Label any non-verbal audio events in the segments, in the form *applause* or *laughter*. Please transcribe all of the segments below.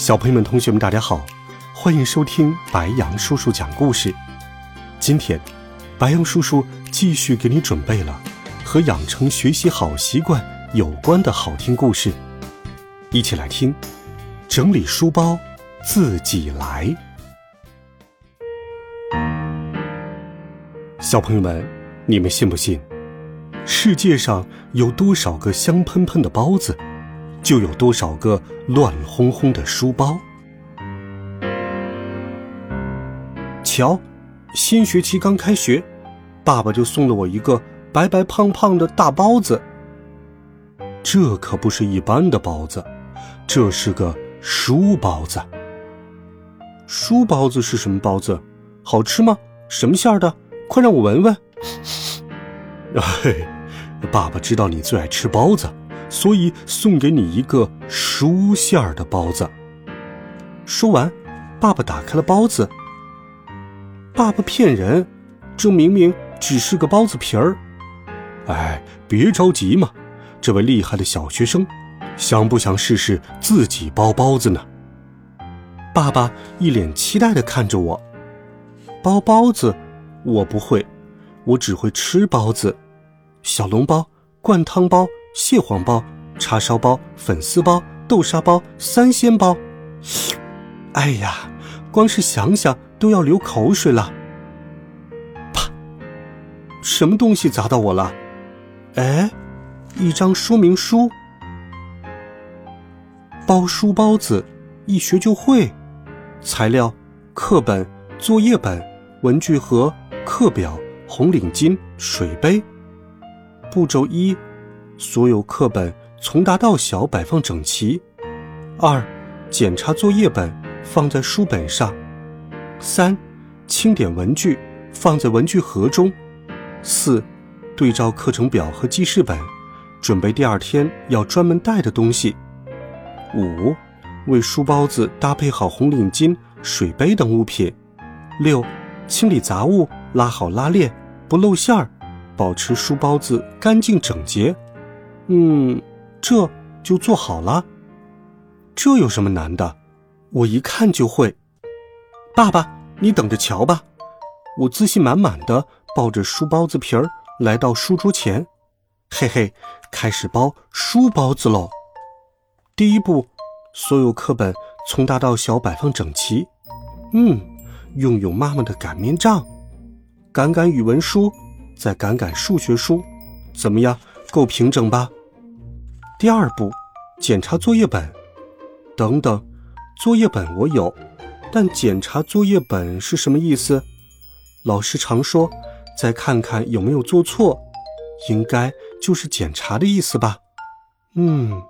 小朋友们、同学们，大家好，欢迎收听白羊叔叔讲故事。今天，白羊叔叔继续给你准备了和养成学习好习惯有关的好听故事，一起来听。整理书包，自己来。小朋友们，你们信不信？世界上有多少个香喷喷的包子？就有多少个乱哄哄的书包？瞧，新学期刚开学，爸爸就送了我一个白白胖胖的大包子。这可不是一般的包子，这是个书包子。书包子是什么包子？好吃吗？什么馅儿的？快让我闻闻。嘿，*laughs* 爸爸知道你最爱吃包子。所以送给你一个书馅儿的包子。说完，爸爸打开了包子。爸爸骗人，这明明只是个包子皮儿。哎，别着急嘛，这位厉害的小学生，想不想试试自己包包子呢？爸爸一脸期待的看着我。包包子，我不会，我只会吃包子，小笼包、灌汤包。蟹黄包、叉烧包、粉丝包、豆沙包、三鲜包，哎呀，光是想想都要流口水了。啪！什么东西砸到我了？哎，一张说明书。包书包子，一学就会。材料：课本、作业本、文具盒、课表、红领巾、水杯。步骤一。所有课本从大到小摆放整齐。二，检查作业本放在书本上。三，清点文具放在文具盒中。四，对照课程表和记事本，准备第二天要专门带的东西。五，为书包子搭配好红领巾、水杯等物品。六，清理杂物，拉好拉链，不露馅儿，保持书包子干净整洁。嗯，这就做好了。这有什么难的？我一看就会。爸爸，你等着瞧吧。我自信满满的抱着书包子皮儿来到书桌前，嘿嘿，开始包书包子喽。第一步，所有课本从大到小摆放整齐。嗯，用用妈妈的擀面杖，擀擀语文书，再擀擀数学书，怎么样？够平整吧？第二步，检查作业本。等等，作业本我有，但检查作业本是什么意思？老师常说，再看看有没有做错，应该就是检查的意思吧？嗯，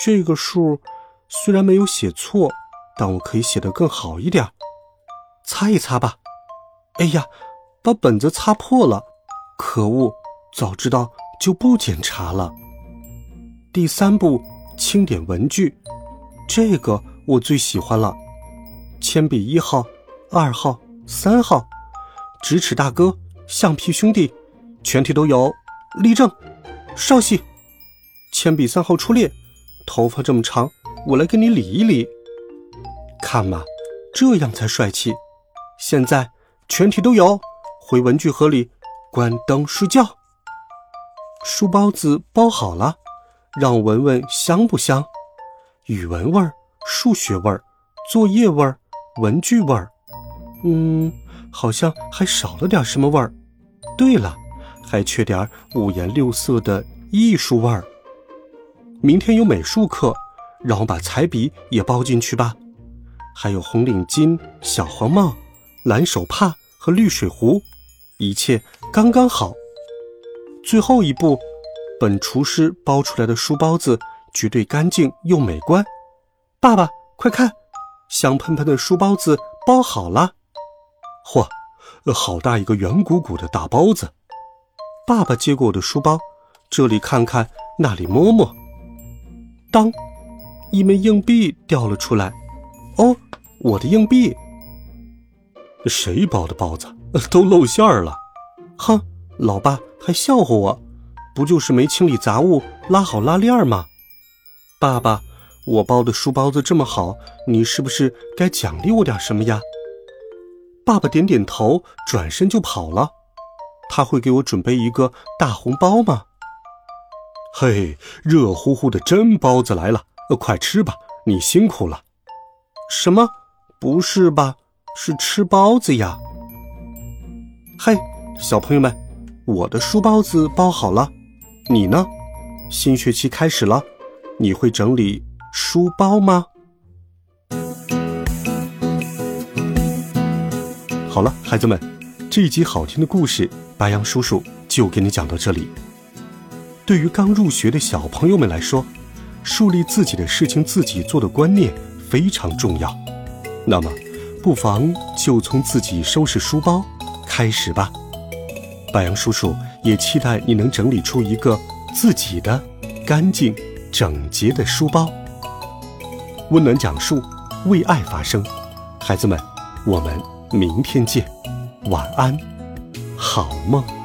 这个数虽然没有写错，但我可以写得更好一点，擦一擦吧。哎呀，把本子擦破了，可恶！早知道就不检查了。第三步，清点文具，这个我最喜欢了。铅笔一号、二号、三号，直尺大哥、橡皮兄弟，全体都有。立正，稍息。铅笔三号出列，头发这么长，我来给你理一理。看嘛，这样才帅气。现在全体都有，回文具盒里，关灯睡觉。书包子包好了。让我闻闻香不香？语文味儿、数学味儿、作业味儿、文具味儿，嗯，好像还少了点什么味儿。对了，还缺点五颜六色的艺术味儿。明天有美术课，让我把彩笔也包进去吧。还有红领巾、小黄帽、蓝手帕和绿水壶，一切刚刚好。最后一步。本厨师包出来的书包子绝对干净又美观。爸爸，快看，香喷喷的书包子包好了。嚯，好大一个圆鼓鼓的大包子！爸爸接过我的书包，这里看看，那里摸摸。当，一枚硬币掉了出来。哦，我的硬币。谁包的包子 *laughs* 都露馅儿了？哼，老爸还笑话我，不就是没清理杂物，拉好拉链吗？爸爸，我包的书包子这么好，你是不是该奖励我点什么呀？爸爸点点头，转身就跑了。他会给我准备一个大红包吗？嘿，热乎乎的真包子来了，快吃吧，你辛苦了。什么？不是吧？是吃包子呀！嘿，小朋友们，我的书包子包好了，你呢？新学期开始了，你会整理书包吗？好了，孩子们，这一集好听的故事，白杨叔叔就给你讲到这里。对于刚入学的小朋友们来说，树立自己的事情自己做的观念非常重要。那么。不妨就从自己收拾书包开始吧。白杨叔叔也期待你能整理出一个自己的干净整洁的书包。温暖讲述，为爱发声。孩子们，我们明天见，晚安，好梦。